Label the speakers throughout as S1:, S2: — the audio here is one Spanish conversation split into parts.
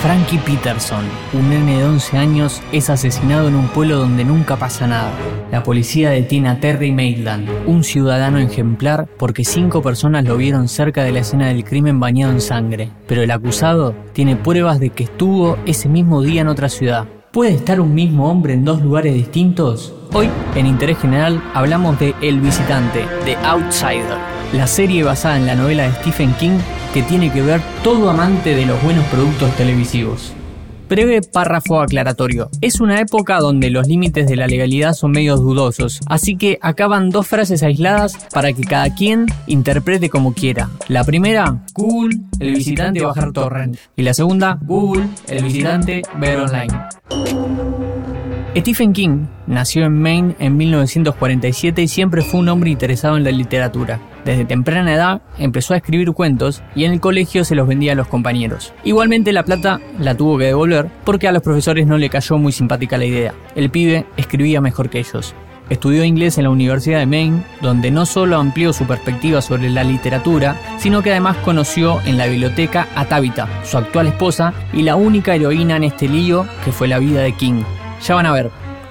S1: Frankie Peterson, un nene de 11 años, es asesinado en un pueblo donde nunca pasa nada. La policía detiene a Terry Maitland, un ciudadano ejemplar, porque cinco personas lo vieron cerca de la escena del crimen bañado en sangre. Pero el acusado tiene pruebas de que estuvo ese mismo día en otra ciudad. ¿Puede estar un mismo hombre en dos lugares distintos? Hoy, en Interés General, hablamos de El Visitante, The Outsider, la serie basada en la novela de Stephen King que tiene que ver todo amante de los buenos productos televisivos. Breve párrafo aclaratorio. Es una época donde los límites de la legalidad son medios dudosos, así que acaban dos frases aisladas para que cada quien interprete como quiera. La primera, Google, el visitante bajar torrent. Y la segunda, Google, el visitante ver online. Stephen King nació en Maine en 1947 y siempre fue un hombre interesado en la literatura. Desde temprana edad empezó a escribir cuentos y en el colegio se los vendía a los compañeros. Igualmente la plata la tuvo que devolver porque a los profesores no le cayó muy simpática la idea. El pibe escribía mejor que ellos. Estudió inglés en la Universidad de Maine, donde no solo amplió su perspectiva sobre la literatura, sino que además conoció en la biblioteca a Tabitha, su actual esposa y la única heroína en este lío que fue la vida de King. Ya van a ver,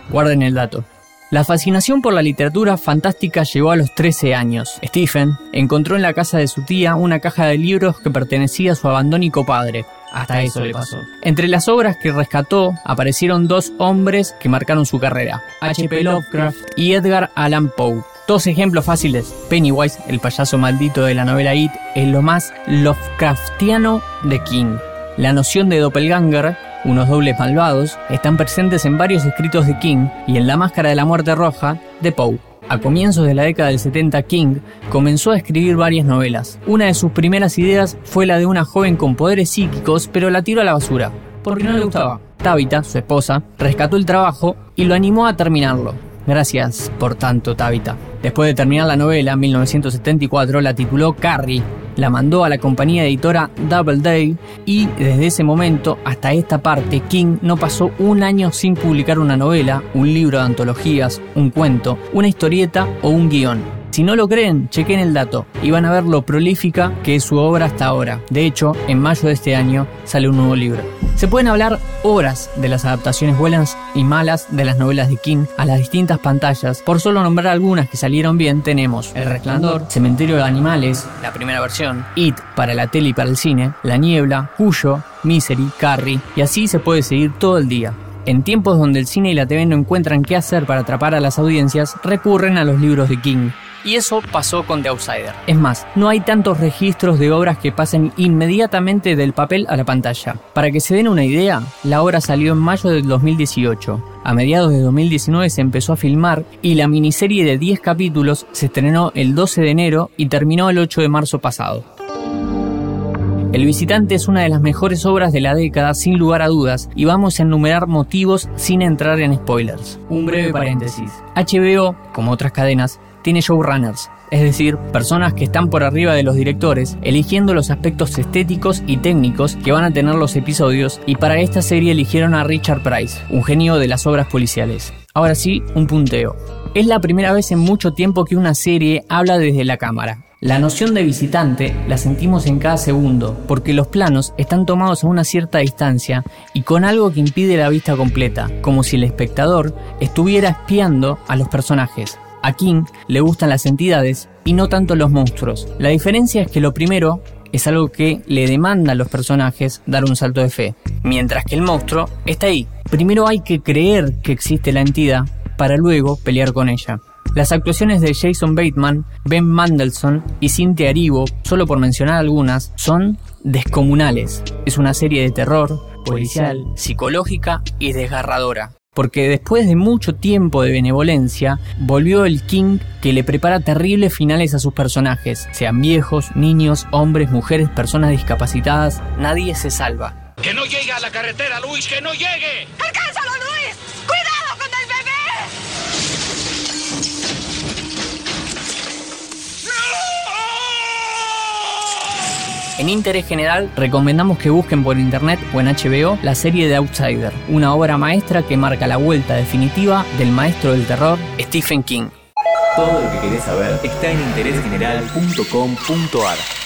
S1: guarden el dato. La fascinación por la literatura fantástica llegó a los 13 años. Stephen encontró en la casa de su tía una caja de libros que pertenecía a su abandónico padre. Hasta eso le pasó. Entre las obras que rescató aparecieron dos hombres que marcaron su carrera, H.P. Lovecraft y Edgar Allan Poe. Dos ejemplos fáciles. Pennywise, el payaso maldito de la novela It, es lo más Lovecraftiano de King. La noción de doppelganger unos dobles malvados, están presentes en varios escritos de King y en La Máscara de la Muerte Roja de Poe. A comienzos de la década del 70, King comenzó a escribir varias novelas. Una de sus primeras ideas fue la de una joven con poderes psíquicos, pero la tiró a la basura, porque no le gustaba. Tabitha, su esposa, rescató el trabajo y lo animó a terminarlo. Gracias por tanto, Tabitha. Después de terminar la novela, en 1974 la tituló Carrie la mandó a la compañía editora Doubleday y desde ese momento hasta esta parte King no pasó un año sin publicar una novela, un libro de antologías, un cuento, una historieta o un guion. Si no lo creen, chequen el dato y van a ver lo prolífica que es su obra hasta ahora. De hecho, en mayo de este año sale un nuevo libro. Se pueden hablar horas de las adaptaciones buenas y malas de las novelas de King a las distintas pantallas. Por solo nombrar algunas que salieron bien, tenemos El Resplandor, Cementerio de Animales, la primera versión, It para la tele y para el cine, La Niebla, Cuyo, Misery, Carrie, y así se puede seguir todo el día. En tiempos donde el cine y la TV no encuentran qué hacer para atrapar a las audiencias, recurren a los libros de King. Y eso pasó con The Outsider. Es más, no hay tantos registros de obras que pasen inmediatamente del papel a la pantalla. Para que se den una idea, la obra salió en mayo del 2018. A mediados de 2019 se empezó a filmar y la miniserie de 10 capítulos se estrenó el 12 de enero y terminó el 8 de marzo pasado. El visitante es una de las mejores obras de la década sin lugar a dudas y vamos a enumerar motivos sin entrar en spoilers. Un breve paréntesis. HBO, como otras cadenas, tiene showrunners, es decir, personas que están por arriba de los directores, eligiendo los aspectos estéticos y técnicos que van a tener los episodios, y para esta serie eligieron a Richard Price, un genio de las obras policiales. Ahora sí, un punteo. Es la primera vez en mucho tiempo que una serie habla desde la cámara. La noción de visitante la sentimos en cada segundo, porque los planos están tomados a una cierta distancia y con algo que impide la vista completa, como si el espectador estuviera espiando a los personajes. A King le gustan las entidades y no tanto los monstruos. La diferencia es que lo primero es algo que le demanda a los personajes dar un salto de fe, mientras que el monstruo está ahí. Primero hay que creer que existe la entidad para luego pelear con ella. Las actuaciones de Jason Bateman, Ben Mandelson y Cynthia Erivo, solo por mencionar algunas, son descomunales. Es una serie de terror, policial, psicológica y desgarradora porque después de mucho tiempo de benevolencia, volvió el King que le prepara terribles finales a sus personajes, sean viejos, niños, hombres, mujeres, personas discapacitadas, nadie se salva.
S2: ¡Que no llegue a la carretera, Luis! ¡Que no llegue!
S3: ¡Alcánzalo,
S1: En interés general, recomendamos que busquen por internet o en HBO la serie de Outsider, una obra maestra que marca la vuelta definitiva del maestro del terror, Stephen King.
S4: Todo lo que querés saber está en interésgeneral.com.ar.